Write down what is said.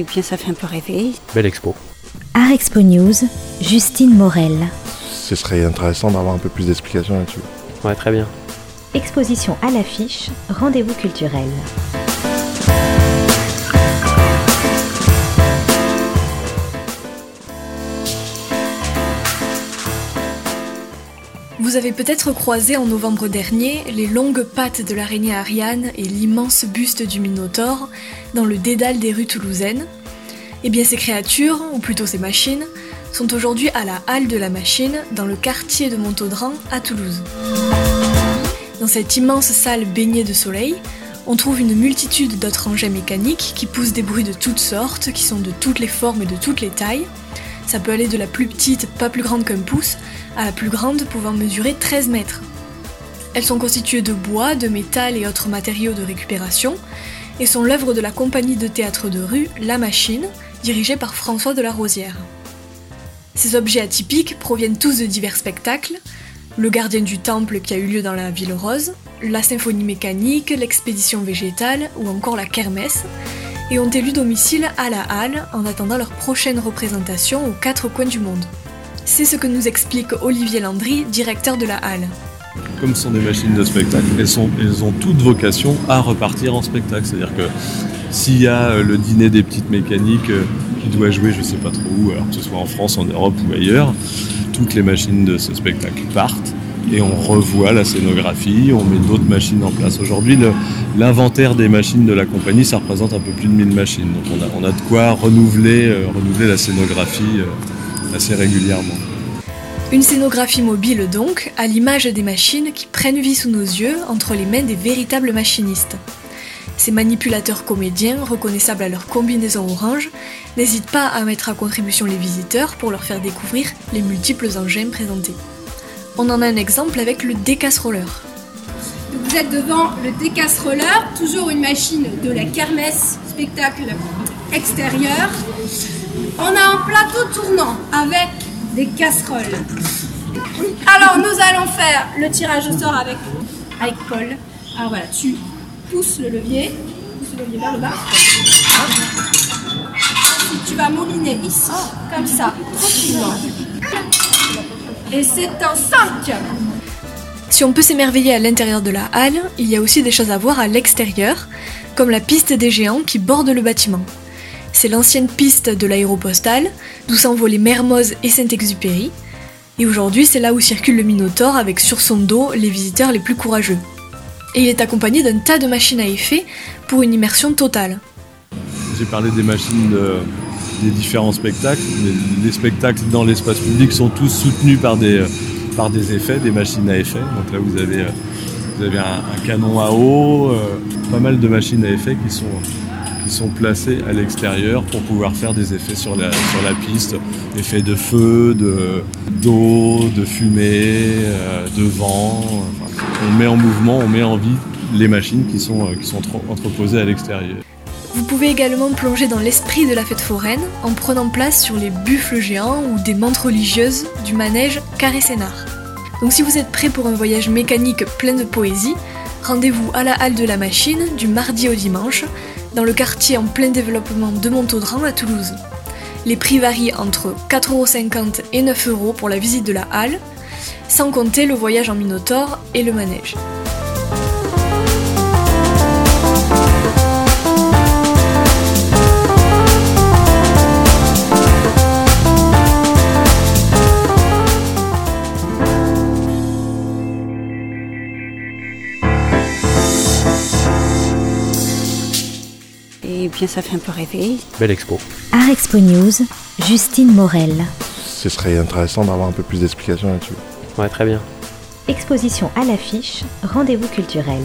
Et bien ça fait un peu rêver. Belle expo. Art Expo News, Justine Morel. Ce serait intéressant d'avoir un peu plus d'explications là-dessus. Ouais, très bien. Exposition à l'affiche, rendez-vous culturel. Vous avez peut-être croisé en novembre dernier les longues pattes de l'araignée Ariane et l'immense buste du Minotaure dans le dédale des rues toulousaines. Eh bien ces créatures, ou plutôt ces machines, sont aujourd'hui à la Halle de la Machine, dans le quartier de Montaudran à Toulouse. Dans cette immense salle baignée de soleil, on trouve une multitude d'autres engins mécaniques qui poussent des bruits de toutes sortes, qui sont de toutes les formes et de toutes les tailles. Ça peut aller de la plus petite, pas plus grande qu'un pouce, à la plus grande pouvant mesurer 13 mètres. Elles sont constituées de bois, de métal et autres matériaux de récupération, et sont l'œuvre de la compagnie de théâtre de rue La Machine, dirigée par François de la Rosière. Ces objets atypiques proviennent tous de divers spectacles, le gardien du temple qui a eu lieu dans la ville rose, la symphonie mécanique, l'expédition végétale ou encore la kermesse, et ont élu domicile à la Halle en attendant leur prochaine représentation aux quatre coins du monde. C'est ce que nous explique Olivier Landry, directeur de la Halle. Comme ce sont des machines de spectacle, elles, ont toute vocation à repartir en spectacle. C'est-à-dire que s'il y a euh, le dîner des petites mécaniques euh, qui doit jouer, je ne sais pas trop où, alors que ce soit en France, en Europe ou ailleurs, toutes les machines de ce spectacle partent et on revoit la scénographie, on met d'autres machines en place. Aujourd'hui, l'inventaire des machines de la compagnie, ça représente un peu plus de 1000 machines. Donc on a, de quoi renouveler, euh, renouveler la scénographie euh, assez régulièrement. Une scénographie mobile donc, à l'image des machines qui prennent vie sous nos yeux entre les mains des véritables machinistes. Ces manipulateurs comédiens, reconnaissables à leur combinaison orange, n'hésitent pas à mettre à contribution les visiteurs pour leur faire découvrir les multiples engins présentés. On en a un exemple avec le décasse-roller. Vous êtes devant le décasse-roller, toujours une machine de la kermesse, spectacle extérieur. On a un plateau tournant avec des casseroles. Alors nous allons faire le tirage au sort avec, avec Paul. Alors voilà, tu pousse le levier, pousse le levier vers le bas. Tu vas mouliner ici, comme ça, tranquillement. Et c'est un 5 Si on peut s'émerveiller à l'intérieur de la halle, il y a aussi des choses à voir à l'extérieur, comme la piste des géants qui borde le bâtiment. C'est l'ancienne piste de l'aéropostale, d'où s'envolaient Mermoz et Saint-Exupéry, et aujourd'hui c'est là où circule le Minotaure avec sur son dos les visiteurs les plus courageux et il est accompagné d'un tas de machines à effet pour une immersion totale. J'ai parlé des machines de, des différents spectacles. Les, les spectacles dans l'espace public sont tous soutenus par des, par des effets, des machines à effet. Donc là, vous avez, vous avez un, canon à eau, euh, pas mal de machines à effet qui sont, qui sont placées à l'extérieur pour pouvoir faire des effets sur la, sur la piste. Effets de feu, de, d'eau, de fumée, euh, de vent. On met en mouvement, on met en vie les machines qui sont, euh, qui sont entreposées à l'extérieur. Vous pouvez également plonger dans l'esprit de la fête foraine en prenant place sur les buffles géants ou des mantes religieuses du manège Carré Sénard. Donc si vous êtes prêt pour un voyage mécanique plein de poésie, rendez-vous à la halle de la machine du mardi au dimanche, dans le quartier en plein développement de Montaudran à Toulouse. Les prix varient entre 4,50€ et 9€ pour la visite de la halle, sans compter le voyage en Minotaure et le manège. Et bien ça fait un peu rêver. Belle expo. Art Expo News, Justine Morel. Ce serait intéressant d'avoir un peu plus d'explications là-dessus. Ouais, très bien. Exposition à l'affiche, rendez-vous culturel.